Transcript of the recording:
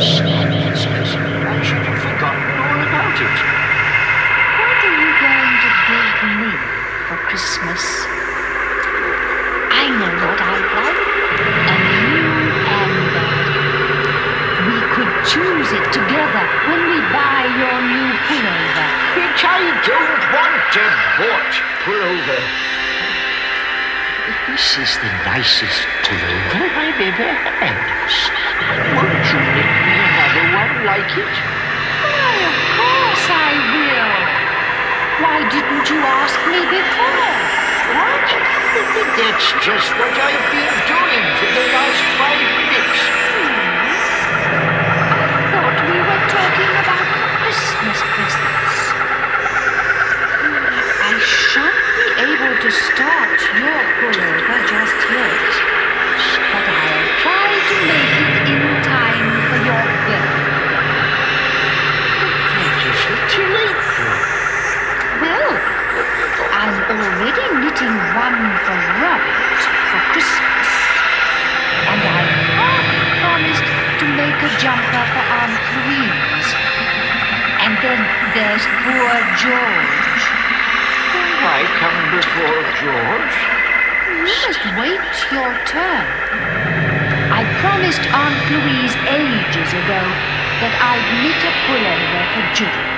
yourselves. Why should have forgotten all about it? What are you going to give me for Christmas? I know what I'd like, and you and We could choose it together when we buy your new pullover. Which I don't want to bought pullover. This is the nicest pullover I've ever had. Didn't you ask me before? What? That's just what I've been doing for the last five minutes. Hmm. I thought we were talking about Christmas presents. Hmm, I shan't be able to start your pullover knitting one for Robert for Christmas. And I've half promised to make a jumper for Aunt Louise. And then there's poor George. I come before George. You must wait your turn. I promised Aunt Louise ages ago that I'd knit a pullover for George.